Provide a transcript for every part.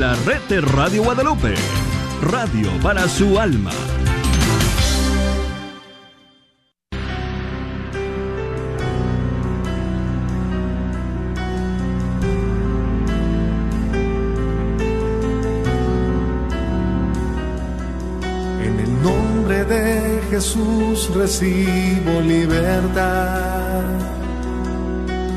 La red de Radio Guadalupe, radio para su alma. En el nombre de Jesús recibo libertad.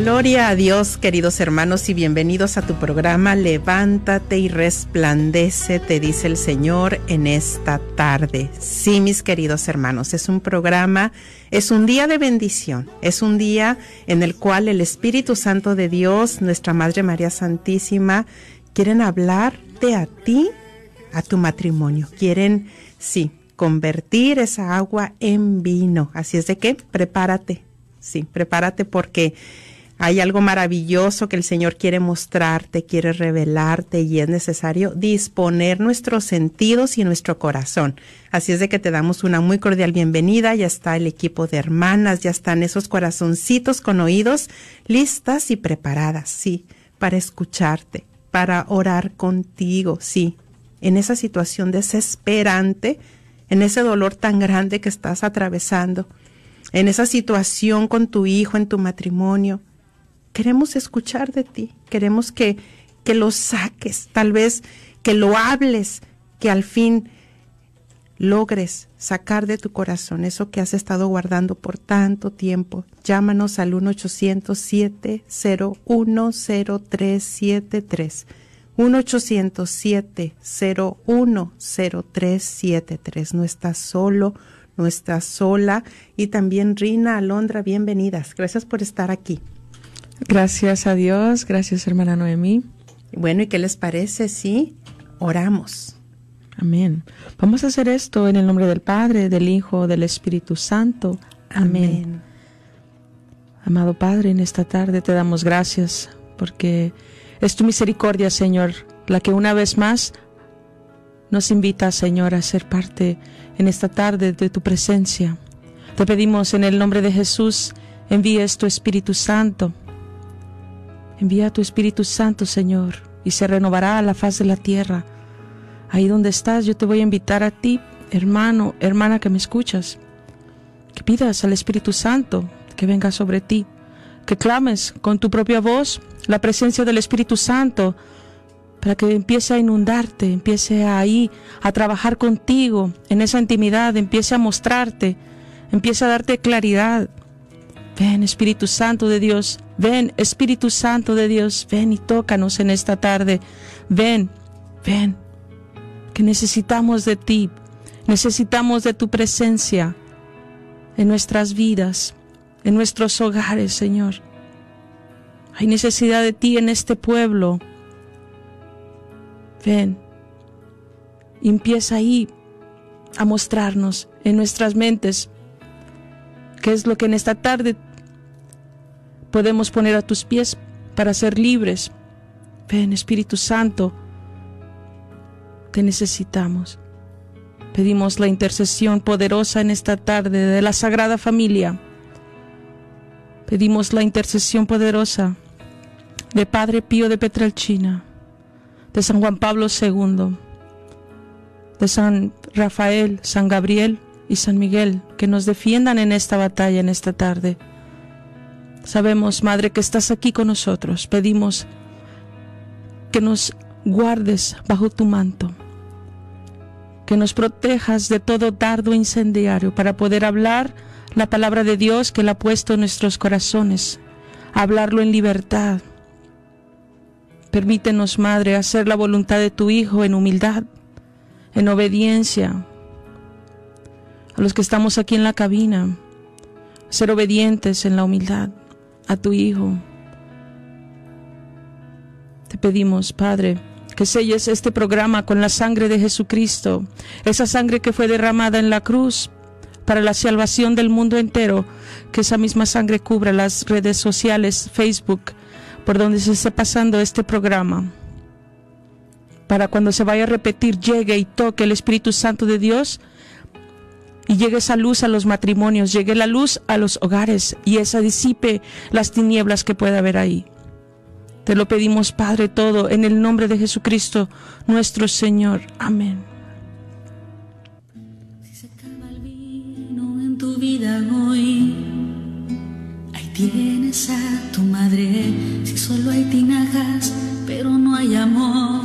Gloria a Dios, queridos hermanos, y bienvenidos a tu programa Levántate y resplandece, te dice el Señor en esta tarde. Sí, mis queridos hermanos, es un programa, es un día de bendición, es un día en el cual el Espíritu Santo de Dios, nuestra Madre María Santísima, quieren hablarte a ti, a tu matrimonio. Quieren, sí, convertir esa agua en vino. Así es de que prepárate, sí, prepárate porque hay algo maravilloso que el Señor quiere mostrarte, quiere revelarte y es necesario disponer nuestros sentidos y nuestro corazón. Así es de que te damos una muy cordial bienvenida. Ya está el equipo de hermanas, ya están esos corazoncitos con oídos listas y preparadas, sí, para escucharte, para orar contigo, sí, en esa situación desesperante, en ese dolor tan grande que estás atravesando, en esa situación con tu hijo, en tu matrimonio queremos escuchar de ti, queremos que, que lo saques, tal vez que lo hables, que al fin logres sacar de tu corazón eso que has estado guardando por tanto tiempo. Llámanos al 1-800-701-0373. 1-800-701-0373. No estás solo, no estás sola. Y también Rina, Alondra, bienvenidas. Gracias por estar aquí. Gracias a Dios, gracias hermana Noemí. Bueno, ¿y qué les parece si oramos? Amén. Vamos a hacer esto en el nombre del Padre, del Hijo, del Espíritu Santo. Amén. Amén. Amado Padre, en esta tarde te damos gracias porque es tu misericordia, Señor, la que una vez más nos invita, Señor, a ser parte en esta tarde de tu presencia. Te pedimos en el nombre de Jesús, envíes tu Espíritu Santo. Envía tu Espíritu Santo, Señor, y se renovará la faz de la tierra. Ahí donde estás, yo te voy a invitar a ti, hermano, hermana que me escuchas, que pidas al Espíritu Santo que venga sobre ti, que clames con tu propia voz la presencia del Espíritu Santo para que empiece a inundarte, empiece ahí a trabajar contigo en esa intimidad, empiece a mostrarte, empiece a darte claridad. Ven Espíritu Santo de Dios, ven Espíritu Santo de Dios, ven y tócanos en esta tarde. Ven, ven, que necesitamos de ti, necesitamos de tu presencia en nuestras vidas, en nuestros hogares, Señor. Hay necesidad de ti en este pueblo. Ven, y empieza ahí a mostrarnos en nuestras mentes qué es lo que en esta tarde podemos poner a tus pies para ser libres. Ven, Espíritu Santo, te necesitamos. Pedimos la intercesión poderosa en esta tarde de la Sagrada Familia. Pedimos la intercesión poderosa de Padre Pío de Petralchina, de San Juan Pablo II, de San Rafael, San Gabriel y San Miguel, que nos defiendan en esta batalla, en esta tarde. Sabemos, Madre, que estás aquí con nosotros. Pedimos que nos guardes bajo tu manto, que nos protejas de todo dardo incendiario para poder hablar la palabra de Dios que Él ha puesto en nuestros corazones, hablarlo en libertad. Permítenos, Madre, hacer la voluntad de tu Hijo en humildad, en obediencia. A los que estamos aquí en la cabina, ser obedientes en la humildad a tu Hijo. Te pedimos, Padre, que selles este programa con la sangre de Jesucristo, esa sangre que fue derramada en la cruz para la salvación del mundo entero, que esa misma sangre cubra las redes sociales, Facebook, por donde se esté pasando este programa, para cuando se vaya a repetir, llegue y toque el Espíritu Santo de Dios y llegue esa luz a los matrimonios, llegue la luz a los hogares y esa disipe las tinieblas que pueda haber ahí. Te lo pedimos, Padre, todo en el nombre de Jesucristo, nuestro Señor. Amén. Si se acaba el vino en tu vida hoy, ahí tienes a tu madre. Si solo hay tinajas, pero no hay amor,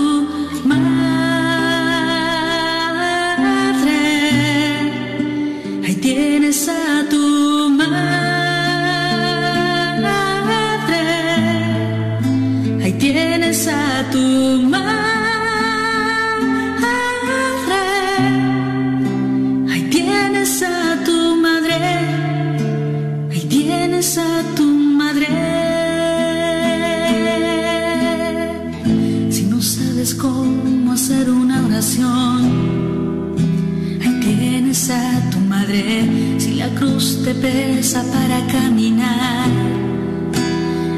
te pesa para caminar,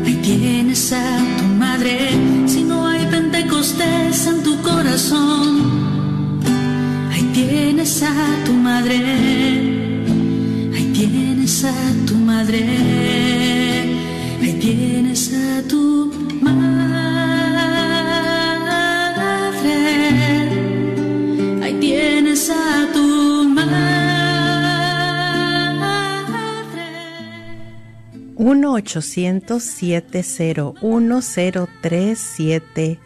ahí tienes a tu madre. Si no hay pentecostés en tu corazón, ahí tienes a tu madre. Ahí tienes a tu madre ahí tienes a tu madre, 1-800-701-0373.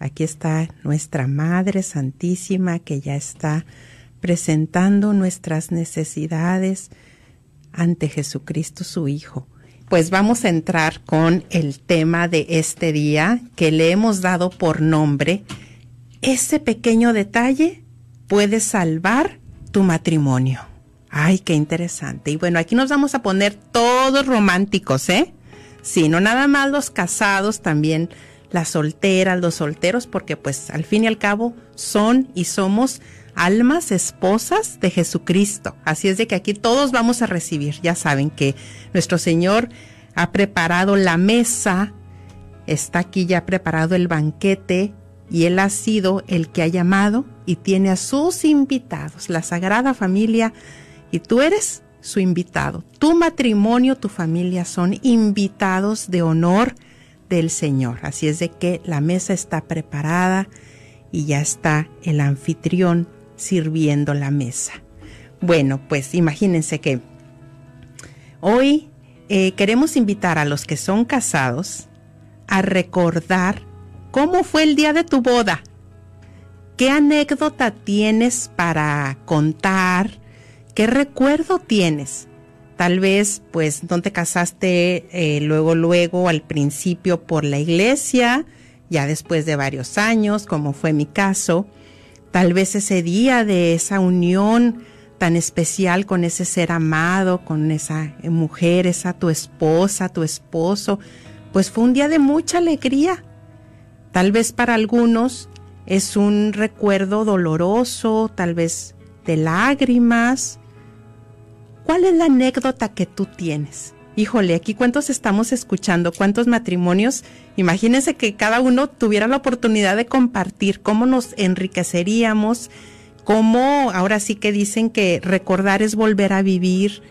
Aquí está nuestra Madre Santísima que ya está presentando nuestras necesidades ante Jesucristo su Hijo. Pues vamos a entrar con el tema de este día que le hemos dado por nombre. Ese pequeño detalle puede salvar tu matrimonio. Ay, qué interesante. Y bueno, aquí nos vamos a poner todos románticos, ¿eh? Sí, no nada más los casados, también las solteras, los solteros, porque pues al fin y al cabo son y somos almas esposas de Jesucristo. Así es de que aquí todos vamos a recibir. Ya saben que nuestro Señor ha preparado la mesa, está aquí ya preparado el banquete y Él ha sido el que ha llamado y tiene a sus invitados, la Sagrada Familia, y tú eres su invitado. Tu matrimonio, tu familia son invitados de honor del Señor. Así es de que la mesa está preparada y ya está el anfitrión sirviendo la mesa. Bueno, pues imagínense que hoy eh, queremos invitar a los que son casados a recordar cómo fue el día de tu boda. ¿Qué anécdota tienes para contar? ¿Qué recuerdo tienes? Tal vez, pues, no te casaste eh, luego, luego, al principio por la iglesia, ya después de varios años, como fue mi caso. Tal vez ese día de esa unión tan especial con ese ser amado, con esa mujer, esa tu esposa, tu esposo, pues fue un día de mucha alegría. Tal vez para algunos es un recuerdo doloroso, tal vez de lágrimas. ¿Cuál es la anécdota que tú tienes? Híjole, aquí cuántos estamos escuchando, cuántos matrimonios. Imagínense que cada uno tuviera la oportunidad de compartir cómo nos enriqueceríamos, cómo ahora sí que dicen que recordar es volver a vivir,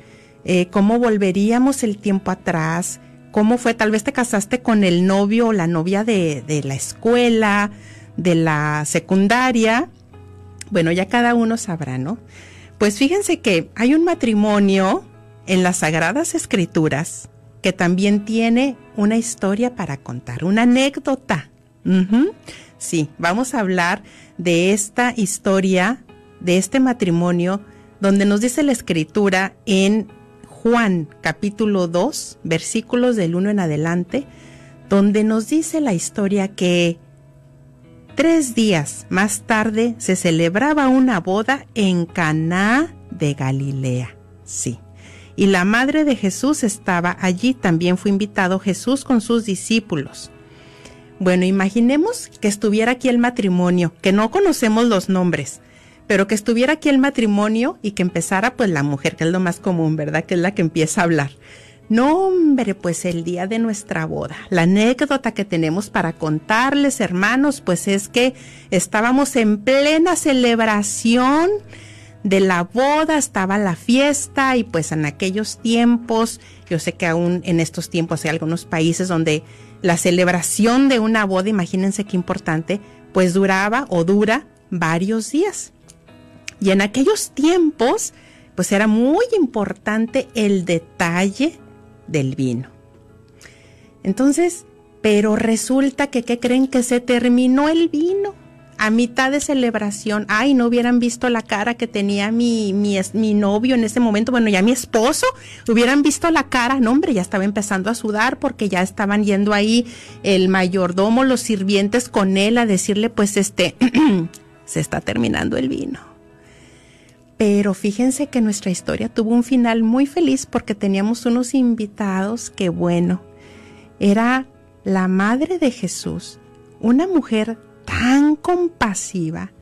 eh, cómo volveríamos el tiempo atrás, cómo fue, tal vez te casaste con el novio o la novia de, de la escuela, de la secundaria, bueno, ya cada uno sabrá, ¿no? Pues fíjense que hay un matrimonio en las Sagradas Escrituras que también tiene una historia para contar, una anécdota. Sí, vamos a hablar de esta historia, de este matrimonio, donde nos dice la escritura en Juan capítulo 2, versículos del 1 en adelante, donde nos dice la historia que tres días más tarde se celebraba una boda en Caná de Galilea. Sí. Y la madre de Jesús estaba allí, también fue invitado Jesús con sus discípulos. Bueno, imaginemos que estuviera aquí el matrimonio, que no conocemos los nombres, pero que estuviera aquí el matrimonio y que empezara pues la mujer, que es lo más común, ¿verdad? Que es la que empieza a hablar. No, hombre, pues el día de nuestra boda. La anécdota que tenemos para contarles, hermanos, pues es que estábamos en plena celebración de la boda, estaba la fiesta y pues en aquellos tiempos, yo sé que aún en estos tiempos hay algunos países donde la celebración de una boda, imagínense qué importante, pues duraba o dura varios días. Y en aquellos tiempos, pues era muy importante el detalle del vino. Entonces, pero resulta que, ¿qué creen? Que se terminó el vino a mitad de celebración. Ay, no hubieran visto la cara que tenía mi, mi, mi novio en ese momento. Bueno, ya mi esposo, hubieran visto la cara. No, hombre, ya estaba empezando a sudar porque ya estaban yendo ahí el mayordomo, los sirvientes con él a decirle, pues este, se está terminando el vino. Pero fíjense que nuestra historia tuvo un final muy feliz porque teníamos unos invitados que, bueno, era la madre de Jesús, una mujer tan compasiva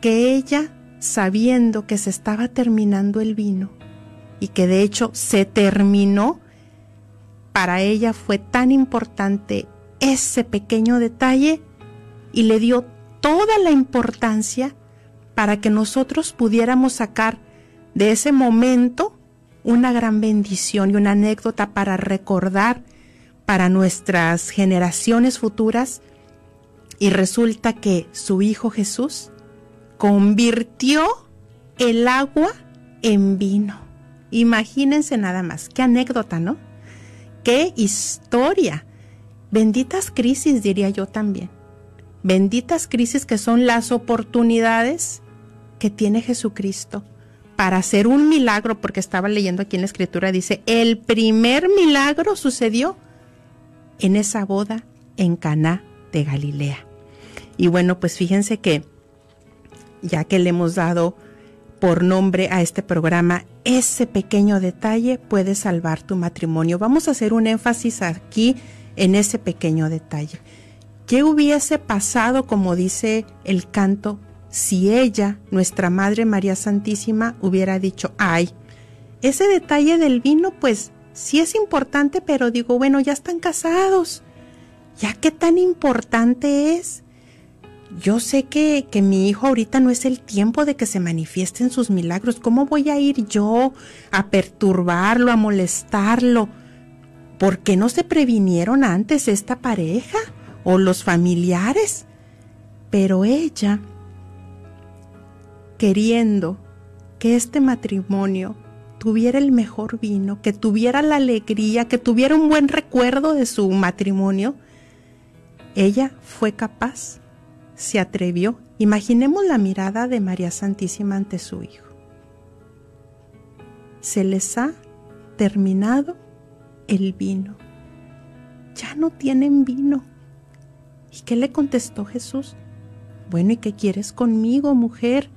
que ella, sabiendo que se estaba terminando el vino y que de hecho se terminó, para ella fue tan importante ese pequeño detalle y le dio toda la importancia para que nosotros pudiéramos sacar de ese momento una gran bendición y una anécdota para recordar para nuestras generaciones futuras. Y resulta que su Hijo Jesús convirtió el agua en vino. Imagínense nada más, qué anécdota, ¿no? Qué historia. Benditas crisis, diría yo también. Benditas crisis que son las oportunidades que tiene Jesucristo para hacer un milagro, porque estaba leyendo aquí en la escritura, dice, el primer milagro sucedió en esa boda en Caná de Galilea. Y bueno, pues fíjense que ya que le hemos dado por nombre a este programa, ese pequeño detalle puede salvar tu matrimonio. Vamos a hacer un énfasis aquí en ese pequeño detalle. ¿Qué hubiese pasado, como dice el canto, si ella, nuestra Madre María Santísima, hubiera dicho, ay, ese detalle del vino, pues sí es importante, pero digo, bueno, ya están casados, ya qué tan importante es. Yo sé que, que mi hijo ahorita no es el tiempo de que se manifiesten sus milagros. ¿Cómo voy a ir yo a perturbarlo, a molestarlo? ¿Por qué no se previnieron antes esta pareja o los familiares? Pero ella queriendo que este matrimonio tuviera el mejor vino, que tuviera la alegría, que tuviera un buen recuerdo de su matrimonio, ella fue capaz, se atrevió. Imaginemos la mirada de María Santísima ante su hijo. Se les ha terminado el vino. Ya no tienen vino. ¿Y qué le contestó Jesús? Bueno, ¿y qué quieres conmigo, mujer?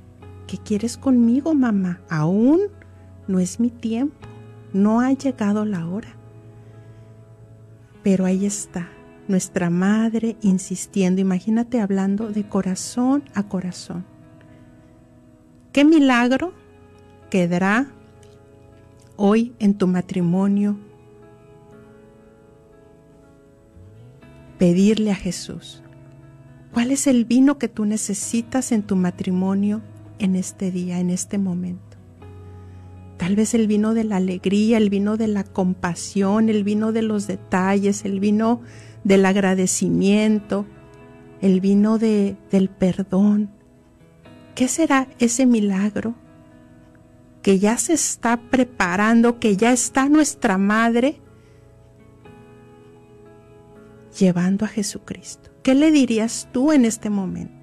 ¿Qué quieres conmigo, mamá? Aún no es mi tiempo, no ha llegado la hora. Pero ahí está, nuestra madre insistiendo, imagínate hablando de corazón a corazón. ¿Qué milagro quedará hoy en tu matrimonio? Pedirle a Jesús, ¿cuál es el vino que tú necesitas en tu matrimonio en este día, en este momento. Tal vez el vino de la alegría, el vino de la compasión, el vino de los detalles, el vino del agradecimiento, el vino de, del perdón. ¿Qué será ese milagro que ya se está preparando, que ya está nuestra madre llevando a Jesucristo? ¿Qué le dirías tú en este momento?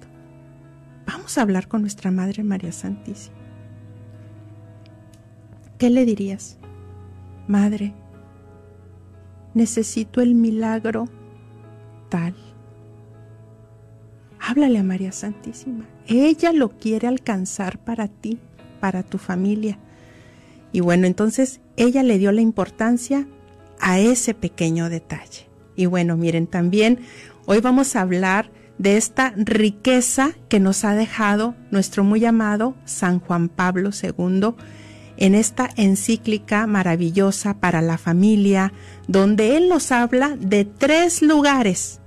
Vamos a hablar con nuestra Madre María Santísima. ¿Qué le dirías? Madre, necesito el milagro tal. Háblale a María Santísima. Ella lo quiere alcanzar para ti, para tu familia. Y bueno, entonces ella le dio la importancia a ese pequeño detalle. Y bueno, miren, también hoy vamos a hablar de esta riqueza que nos ha dejado nuestro muy amado San Juan Pablo II en esta encíclica maravillosa para la familia, donde él nos habla de tres lugares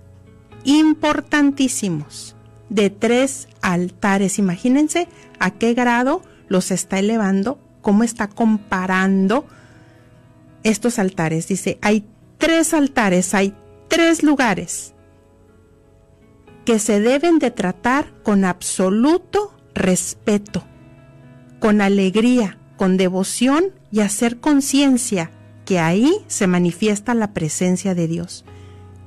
importantísimos, de tres altares. Imagínense a qué grado los está elevando, cómo está comparando estos altares. Dice, hay tres altares, hay tres lugares que se deben de tratar con absoluto respeto, con alegría, con devoción y hacer conciencia que ahí se manifiesta la presencia de Dios.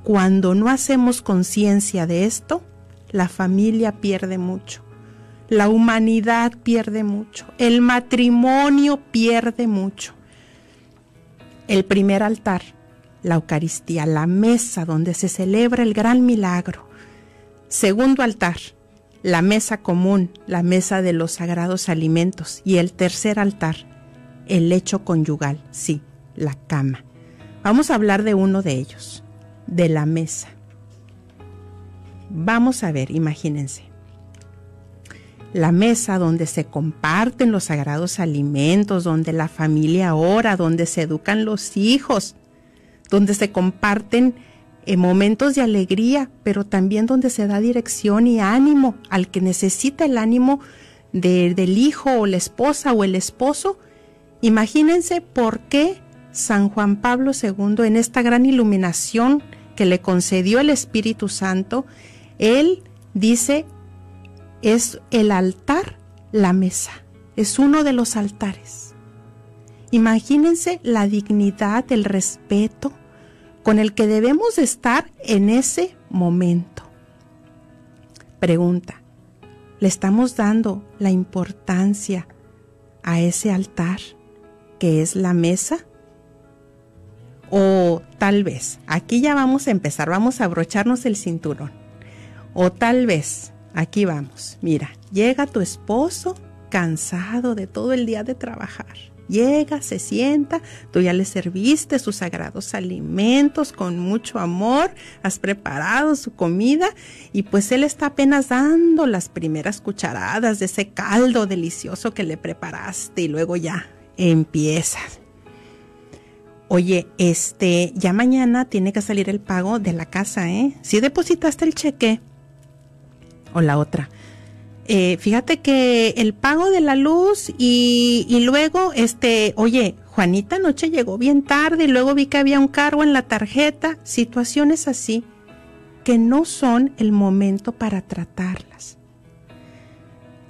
Cuando no hacemos conciencia de esto, la familia pierde mucho, la humanidad pierde mucho, el matrimonio pierde mucho. El primer altar, la Eucaristía, la mesa donde se celebra el gran milagro. Segundo altar, la mesa común, la mesa de los sagrados alimentos y el tercer altar, el lecho conyugal, sí, la cama. Vamos a hablar de uno de ellos, de la mesa. Vamos a ver, imagínense. La mesa donde se comparten los sagrados alimentos, donde la familia ora, donde se educan los hijos, donde se comparten en momentos de alegría, pero también donde se da dirección y ánimo al que necesita el ánimo del hijo o la esposa o el esposo. Imagínense por qué San Juan Pablo II, en esta gran iluminación que le concedió el Espíritu Santo, él dice, es el altar la mesa, es uno de los altares. Imagínense la dignidad, el respeto, con el que debemos estar en ese momento. Pregunta, ¿le estamos dando la importancia a ese altar que es la mesa? O tal vez, aquí ya vamos a empezar, vamos a abrocharnos el cinturón. O tal vez, aquí vamos, mira, llega tu esposo cansado de todo el día de trabajar Llega, se sienta, tú ya le serviste sus sagrados alimentos con mucho amor, has preparado su comida y pues él está apenas dando las primeras cucharadas de ese caldo delicioso que le preparaste y luego ya empiezas. Oye, este, ya mañana tiene que salir el pago de la casa, ¿eh? Si depositaste el cheque o la otra eh, fíjate que el pago de la luz y, y, luego, este, oye, Juanita anoche llegó bien tarde y luego vi que había un cargo en la tarjeta, situaciones así que no son el momento para tratarlas.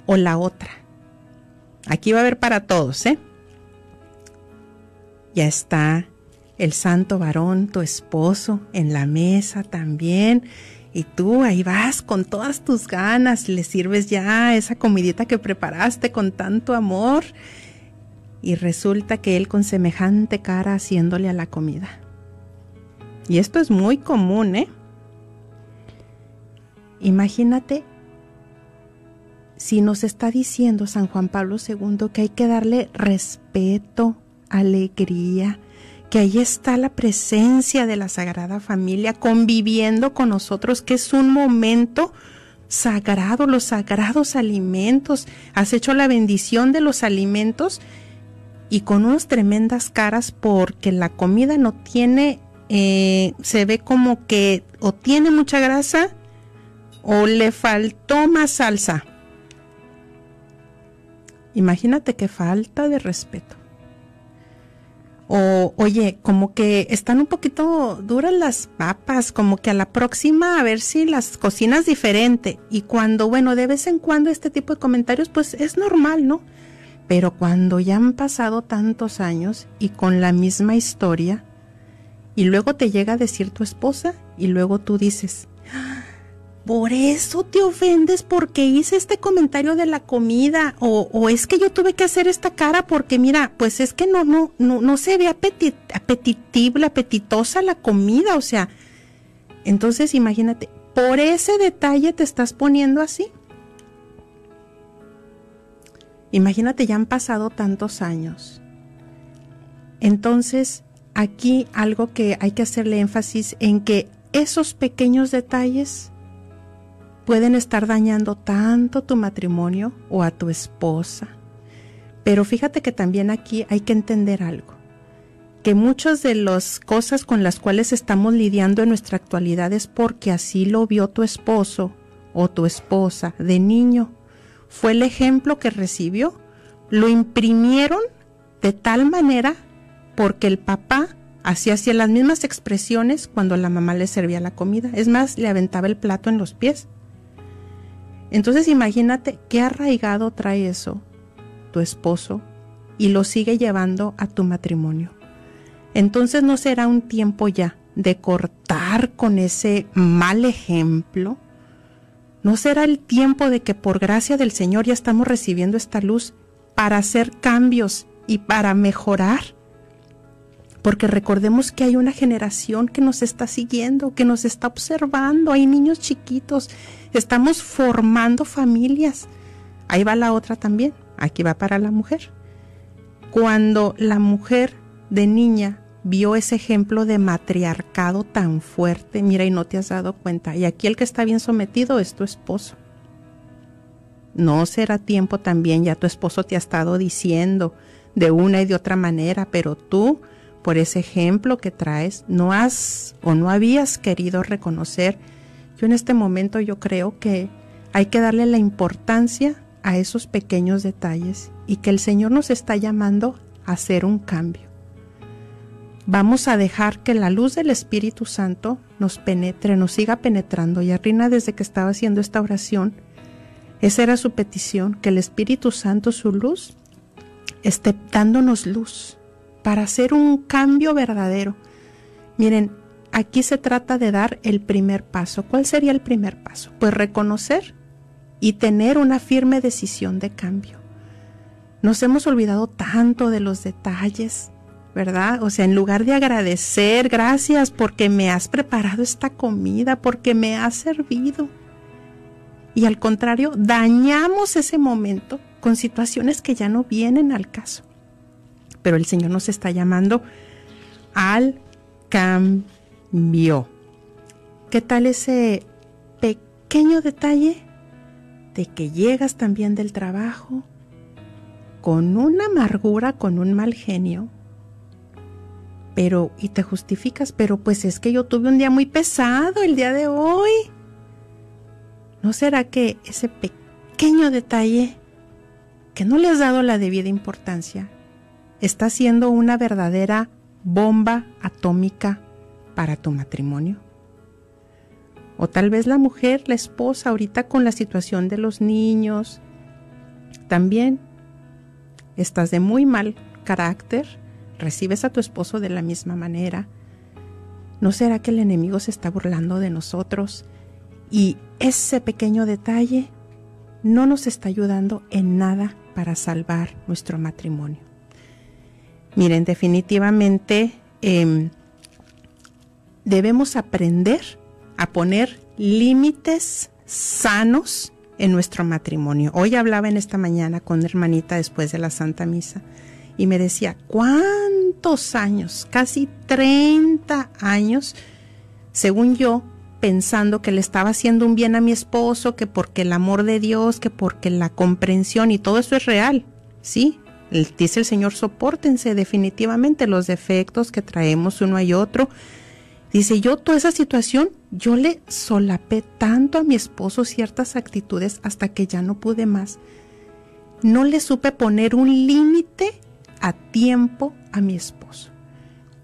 O la otra. Aquí va a haber para todos, ¿eh? Ya está el santo varón, tu esposo, en la mesa también y tú ahí vas con todas tus ganas, le sirves ya esa comidita que preparaste con tanto amor y resulta que él con semejante cara haciéndole a la comida. Y esto es muy común, ¿eh? Imagínate si nos está diciendo San Juan Pablo II que hay que darle respeto, alegría, que ahí está la presencia de la Sagrada Familia conviviendo con nosotros, que es un momento sagrado, los sagrados alimentos. Has hecho la bendición de los alimentos y con unas tremendas caras porque la comida no tiene, eh, se ve como que o tiene mucha grasa o le faltó más salsa. Imagínate qué falta de respeto. O, oye, como que están un poquito duras las papas, como que a la próxima a ver si las cocinas diferente. Y cuando, bueno, de vez en cuando este tipo de comentarios, pues es normal, ¿no? Pero cuando ya han pasado tantos años y con la misma historia, y luego te llega a decir tu esposa, y luego tú dices, por eso te ofendes porque hice este comentario de la comida o, es que yo tuve que hacer esta cara porque mira, pues es que no no no no se ve apetit, apetitosa la comida, o sea, entonces imagínate, por ese detalle te estás poniendo así. Imagínate, ya han pasado tantos años. Entonces, aquí algo que hay que hacerle énfasis en que esos pequeños detalles pueden estar dañando tanto tu matrimonio o a tu esposa. Pero fíjate que también aquí hay que entender algo, que muchas de las cosas con las cuales estamos lidiando en nuestra actualidad es porque así lo vio tu esposo o tu esposa de niño. Fue el ejemplo que recibió. Lo imprimieron de tal manera porque el papá hacía, hacía las mismas expresiones cuando la mamá le servía la comida. Es más, le aventaba el plato en los pies. Entonces imagínate qué arraigado trae eso tu esposo y lo sigue llevando a tu matrimonio. Entonces no será un tiempo ya de cortar con ese mal ejemplo. No será el tiempo de que por gracia del Señor ya estamos recibiendo esta luz para hacer cambios y para mejorar. Porque recordemos que hay una generación que nos está siguiendo, que nos está observando, hay niños chiquitos Estamos formando familias. Ahí va la otra también. Aquí va para la mujer. Cuando la mujer de niña vio ese ejemplo de matriarcado tan fuerte, mira y no te has dado cuenta. Y aquí el que está bien sometido es tu esposo. No será tiempo también, ya tu esposo te ha estado diciendo de una y de otra manera, pero tú, por ese ejemplo que traes, no has o no habías querido reconocer yo en este momento yo creo que hay que darle la importancia a esos pequeños detalles y que el Señor nos está llamando a hacer un cambio. Vamos a dejar que la luz del Espíritu Santo nos penetre, nos siga penetrando. Y Rina, desde que estaba haciendo esta oración, esa era su petición, que el Espíritu Santo, su luz, esté dándonos luz para hacer un cambio verdadero. Miren, aquí se trata de dar el primer paso. ¿Cuál sería el primer paso? Pues reconocer y tener una firme decisión de cambio. Nos hemos olvidado tanto de los detalles, ¿verdad? O sea, en lugar de agradecer, gracias porque me has preparado esta comida, porque me has servido. Y al contrario, dañamos ese momento con situaciones que ya no vienen al caso. Pero el Señor nos está llamando al cambio. ¿Qué tal ese pequeño detalle de que llegas también del trabajo con una amargura, con un mal genio? Pero, y te justificas, pero pues es que yo tuve un día muy pesado el día de hoy. ¿No será que ese pequeño detalle que no le has dado la debida importancia está siendo una verdadera bomba atómica para tu matrimonio. O tal vez la mujer, la esposa, ahorita con la situación de los niños, también estás de muy mal carácter, recibes a tu esposo de la misma manera. ¿No será que el enemigo se está burlando de nosotros y ese pequeño detalle no nos está ayudando en nada para salvar nuestro matrimonio? Miren, definitivamente eh, debemos aprender a poner límites sanos en nuestro matrimonio. Hoy hablaba en esta mañana con una hermanita después de la Santa Misa y me decía, ¿cuántos años? Casi 30 años, según yo, pensando que le estaba haciendo un bien a mi esposo, que porque el amor de Dios, que porque la comprensión y todo eso es real. Sí, dice el Señor, soportense definitivamente los defectos que traemos uno y otro Dice, yo toda esa situación, yo le solapé tanto a mi esposo ciertas actitudes hasta que ya no pude más. No le supe poner un límite a tiempo a mi esposo.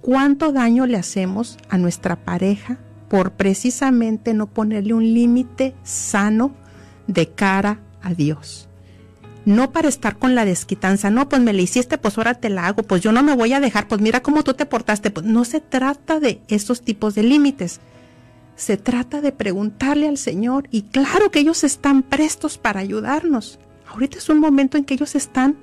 cuánto daño le hacemos a nuestra pareja por precisamente no ponerle un límite sano de cara a Dios. No para estar con la desquitanza, no, pues me la hiciste, pues ahora te la hago, pues yo no me voy a dejar, pues mira cómo tú te portaste. Pues no se trata de esos tipos de límites. Se trata de preguntarle al Señor y claro que ellos están prestos para ayudarnos. Ahorita es un momento en que ellos están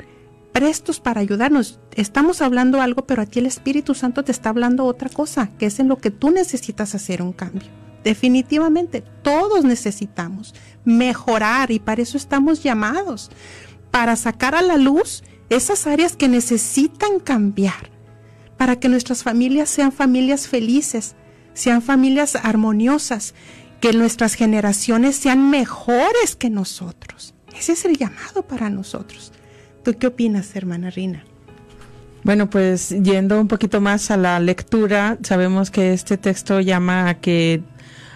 prestos para ayudarnos. Estamos hablando algo, pero aquí el Espíritu Santo te está hablando otra cosa, que es en lo que tú necesitas hacer un cambio. Definitivamente, todos necesitamos mejorar y para eso estamos llamados, para sacar a la luz esas áreas que necesitan cambiar, para que nuestras familias sean familias felices, sean familias armoniosas, que nuestras generaciones sean mejores que nosotros. Ese es el llamado para nosotros. ¿Tú qué opinas, hermana Rina? Bueno, pues yendo un poquito más a la lectura, sabemos que este texto llama a que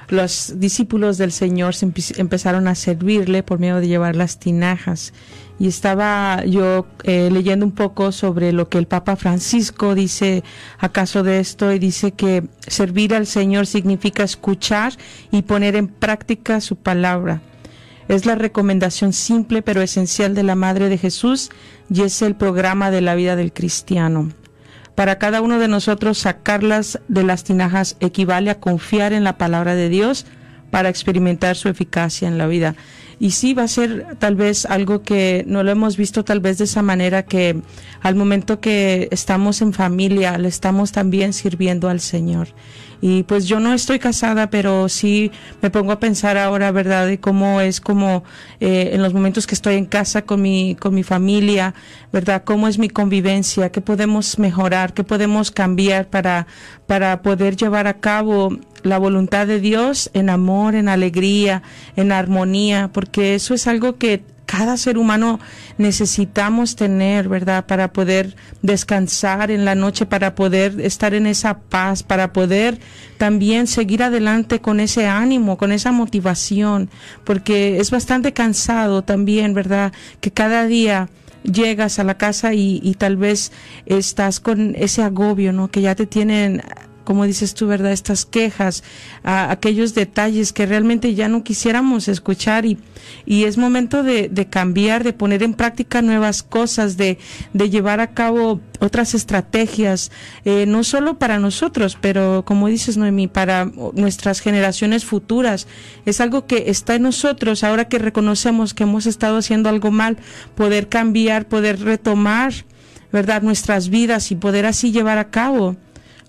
los discípulos del Señor empezaron a servirle por medio de llevar las tinajas. Y estaba yo eh, leyendo un poco sobre lo que el Papa Francisco dice acaso de esto y dice que servir al Señor significa escuchar y poner en práctica su palabra. Es la recomendación simple pero esencial de la Madre de Jesús y es el programa de la vida del cristiano. Para cada uno de nosotros sacarlas de las tinajas equivale a confiar en la palabra de Dios para experimentar su eficacia en la vida. Y sí va a ser tal vez algo que no lo hemos visto tal vez de esa manera que al momento que estamos en familia le estamos también sirviendo al Señor. Y pues yo no estoy casada, pero sí me pongo a pensar ahora, ¿verdad? De cómo es como eh, en los momentos que estoy en casa con mi, con mi familia, ¿verdad? ¿Cómo es mi convivencia? ¿Qué podemos mejorar? ¿Qué podemos cambiar para, para poder llevar a cabo la voluntad de Dios en amor, en alegría, en armonía? Porque eso es algo que cada ser humano necesitamos tener, ¿verdad? Para poder descansar en la noche, para poder estar en esa paz, para poder también seguir adelante con ese ánimo, con esa motivación, porque es bastante cansado también, ¿verdad? Que cada día llegas a la casa y, y tal vez estás con ese agobio, ¿no? Que ya te tienen como dices tú, ¿verdad? Estas quejas, aquellos detalles que realmente ya no quisiéramos escuchar y, y es momento de, de cambiar, de poner en práctica nuevas cosas, de, de llevar a cabo otras estrategias, eh, no solo para nosotros, pero como dices, Noemí, para nuestras generaciones futuras. Es algo que está en nosotros, ahora que reconocemos que hemos estado haciendo algo mal, poder cambiar, poder retomar, ¿verdad?, nuestras vidas y poder así llevar a cabo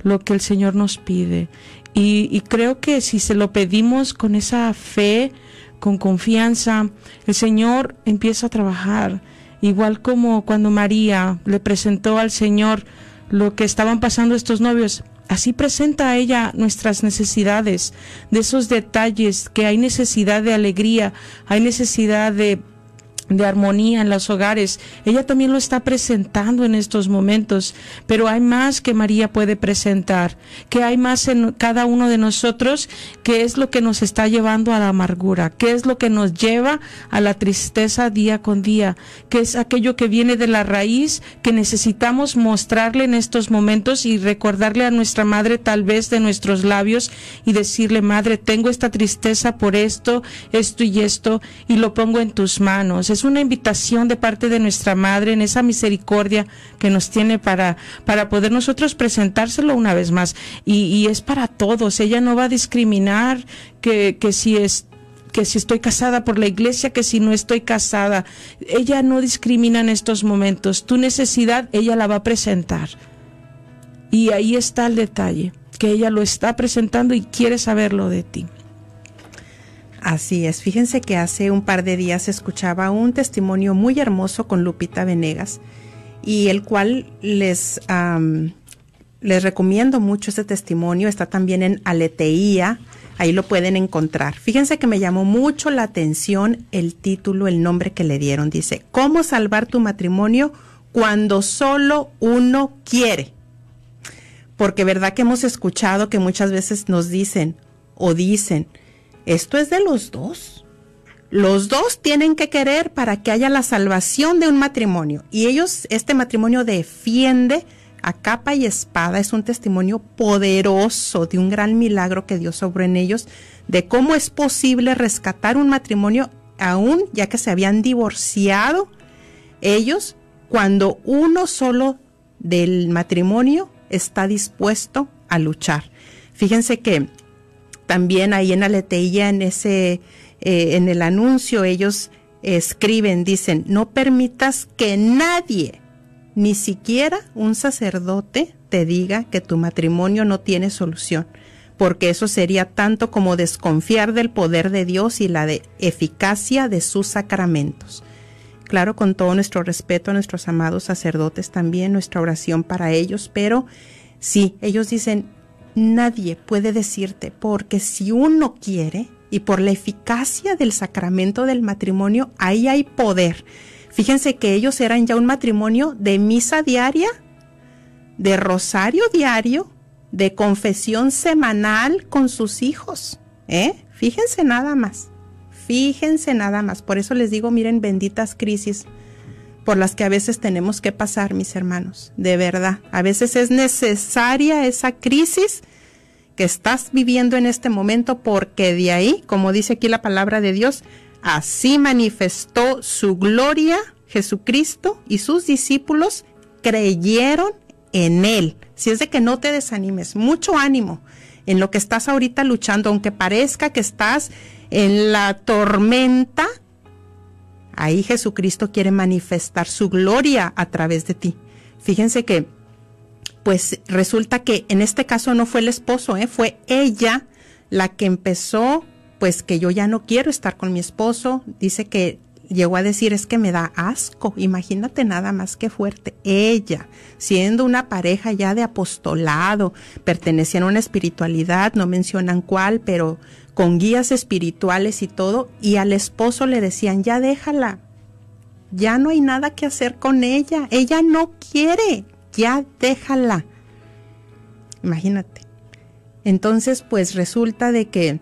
lo que el Señor nos pide. Y, creo que si se lo pedimos con esa fe, con confianza, el Señor empieza a trabajar. Igual como cuando María le presentó al Señor lo que estaban pasando estos novios, así presenta a ella nuestras necesidades, de esos detalles, que hay necesidad de alegría, hay necesidad de de armonía en los hogares. Ella también lo está presentando en estos momentos, pero hay más que María puede presentar, que hay más en cada uno de nosotros, que es lo que nos está llevando a la amargura, que es lo que nos lleva a la tristeza día con día, que es aquello que viene de la raíz que necesitamos mostrarle en estos momentos y recordarle a nuestra madre tal vez de nuestros labios y decirle, madre, tengo esta tristeza por esto, esto y esto, y lo pongo en tus manos es una invitación de parte de nuestra Madre en esa misericordia que nos tiene para, para poder nosotros presentárselo una vez más. Y, es para todos. Ella no va a discriminar que, que si es que si estoy casada por la iglesia, que si no estoy casada. Ella no discrimina en estos momentos. Tu necesidad, ella la va a presentar. Y ahí está el detalle, que ella lo está presentando y quiere saberlo de ti. Así es, fíjense que hace un par de días escuchaba un testimonio muy hermoso con Lupita Venegas y el cual les, les recomiendo mucho este testimonio, está también en Aleteía, ahí lo pueden encontrar. Fíjense que me llamó mucho la atención el título, el nombre que le dieron, dice, ¿cómo salvar tu matrimonio cuando solo uno quiere? Porque verdad que hemos escuchado que muchas veces nos dicen o dicen, esto es de los dos. Los dos tienen que querer para que haya la salvación de un matrimonio. Y ellos, este matrimonio defiende a capa y espada. Es un testimonio poderoso de un gran milagro que Dios obró en ellos, de cómo es posible rescatar un matrimonio aún ya que se habían divorciado ellos cuando uno solo del matrimonio está dispuesto a luchar. Fíjense que también ahí en Aleteía, en ese, eh, en el anuncio, ellos escriben, dicen, no permitas que nadie, ni siquiera un sacerdote, te diga que tu matrimonio no tiene solución, porque eso sería tanto como desconfiar del poder de Dios y la eficacia de sus sacramentos. Claro, con todo nuestro respeto a nuestros amados sacerdotes también, nuestra oración para ellos, pero sí, ellos dicen, nadie puede decirte, porque si uno quiere, y por la eficacia del sacramento del matrimonio, ahí hay poder. Fíjense que ellos eran ya un matrimonio de misa diaria, de rosario diario, de confesión semanal con sus hijos. ¿eh? Fíjense nada más, fíjense nada más. Por eso les digo, miren, benditas crisis por las que a veces tenemos que pasar, mis hermanos. De verdad, a veces es necesaria esa crisis que estás viviendo en este momento, porque de ahí, como dice aquí la palabra de Dios, así manifestó su gloria Jesucristo y sus discípulos creyeron en Él. Si es de que no te desanimes, mucho ánimo en lo que estás ahorita luchando, aunque parezca que estás en la tormenta, ahí Jesucristo quiere manifestar su gloria a través de ti. Fíjense que pues resulta que en este caso no fue el esposo, ¿eh? fue ella la que empezó, pues que yo ya no quiero estar con mi esposo. Dice que llegó a decir es que me da asco. Imagínate nada más que fuerte. Ella, siendo una pareja ya de apostolado, pertenecían a una espiritualidad, no mencionan cuál, pero con guías espirituales y todo, y al esposo le decían, ya déjala, ya no hay nada que hacer con ella, ella no quiere, ya déjala. Imagínate. Entonces, pues resulta de que,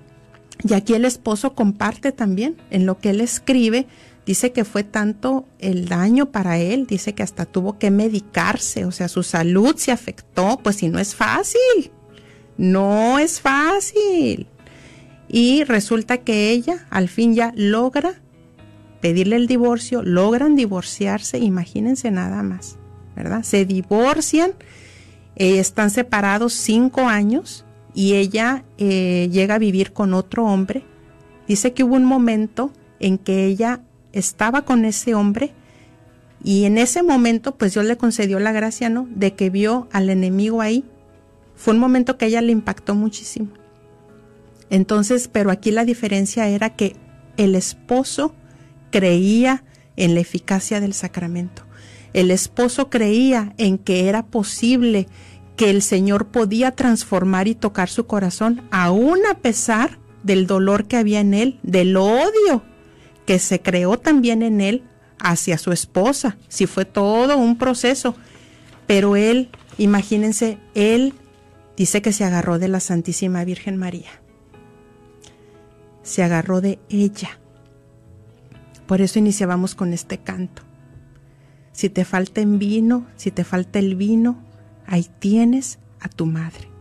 y aquí el esposo comparte también en lo que él escribe, dice que fue tanto el daño para él, dice que hasta tuvo que medicarse, o sea, su salud se afectó, pues si no es fácil, no es fácil. Y resulta que ella al fin ya logra pedirle el divorcio, logran divorciarse, imagínense nada más. ¿verdad? Se divorcian, eh, están separados cinco años y ella eh, llega a vivir con otro hombre. Dice que hubo un momento en que ella estaba con ese hombre y en ese momento pues Dios le concedió la gracia, ¿no? De que vio al enemigo ahí. Fue un momento que a ella le impactó muchísimo. Entonces, pero aquí la diferencia era que el esposo creía en la eficacia del sacramento. El esposo creía en que era posible que el Señor podía transformar y tocar su corazón, aún a pesar del dolor que había en él, del odio que se creó también en él hacia su esposa. Si fue todo un proceso. Pero él, imagínense, él dice que se agarró de la Santísima Virgen María. Se agarró de ella. Por eso iniciábamos con este canto. Si te falta en vino, si te falta el vino, ahí tienes a tu madre.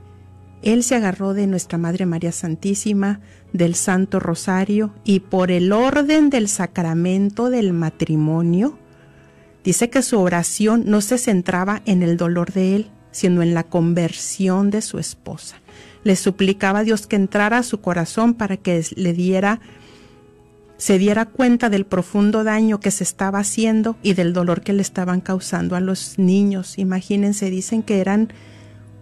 Él se agarró de nuestra Madre María Santísima, del Santo Rosario, y por el orden del sacramento del matrimonio, dice que su oración no se centraba en el dolor de él, sino en la conversión de su esposa. Le suplicaba a Dios que entrara a su corazón para que le diera se diera cuenta del profundo daño que se estaba haciendo y del dolor que le estaban causando a los niños. Imagínense, dicen que eran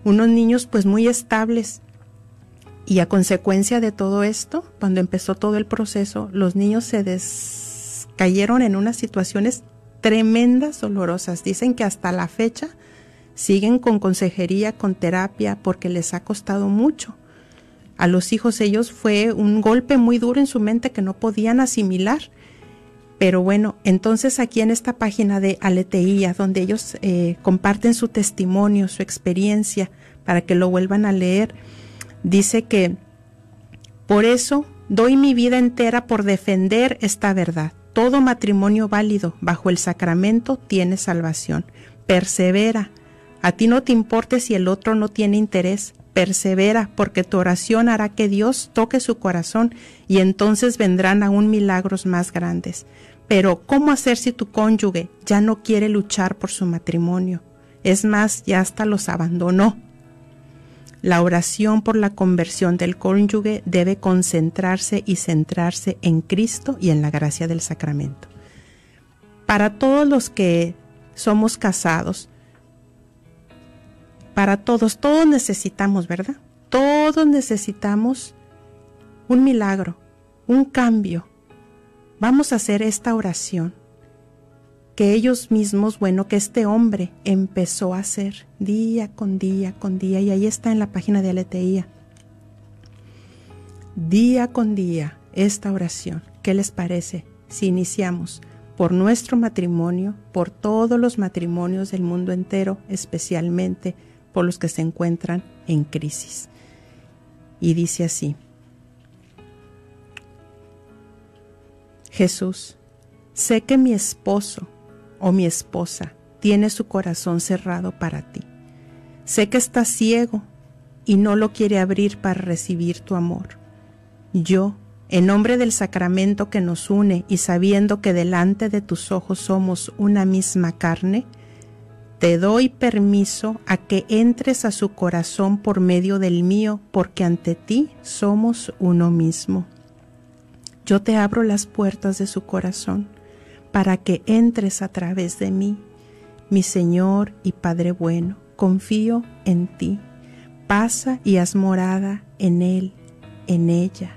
unos niños pues muy estables. Y a consecuencia de todo esto, cuando empezó todo el proceso, los niños se cayeron en unas situaciones tremendas, dolorosas. Dicen que hasta la fecha siguen con consejería, con terapia, porque les ha costado mucho a los hijos ellos fue un golpe muy duro en su mente que no podían asimilar. Pero bueno, entonces aquí en esta página de Aleteía, donde ellos eh, comparten su testimonio, su experiencia, para que lo vuelvan a leer, dice que por eso doy mi vida entera por defender esta verdad. Todo matrimonio válido bajo el sacramento tiene salvación. Persevera, A ti no te importe si el otro no tiene interés. Persevera, porque tu oración hará que Dios toque su corazón y entonces vendrán aún milagros más grandes. Pero, ¿cómo hacer si tu cónyuge ya no quiere luchar por su matrimonio? Es más, ya hasta los abandonó. La oración por la conversión del cónyuge debe concentrarse y centrarse en Cristo y en la gracia del sacramento. Para todos los que somos casados, para todos, todos necesitamos, ¿verdad? Todos necesitamos un milagro, un cambio. Vamos a hacer esta oración que ellos mismos, bueno, que este hombre empezó a hacer día con día con día, y ahí está en la página de Aleteía. Día con día esta oración. ¿Qué les parece si iniciamos por nuestro matrimonio, por todos los matrimonios del mundo entero, especialmente por los que se encuentran en crisis. Y dice así, Jesús, sé que mi esposo o mi esposa tiene su corazón cerrado para ti. Sé que está ciego y no lo quiere abrir para recibir tu amor. Yo, en nombre del sacramento que nos une y sabiendo que delante de tus ojos somos una misma carne, te doy permiso a que entres a su corazón por medio del mío, porque ante ti somos uno mismo. Yo te abro las puertas de su corazón para que entres a través de mí. Mi Señor y Padre bueno, confío en ti. Pasa y haz morada en Él, en ella,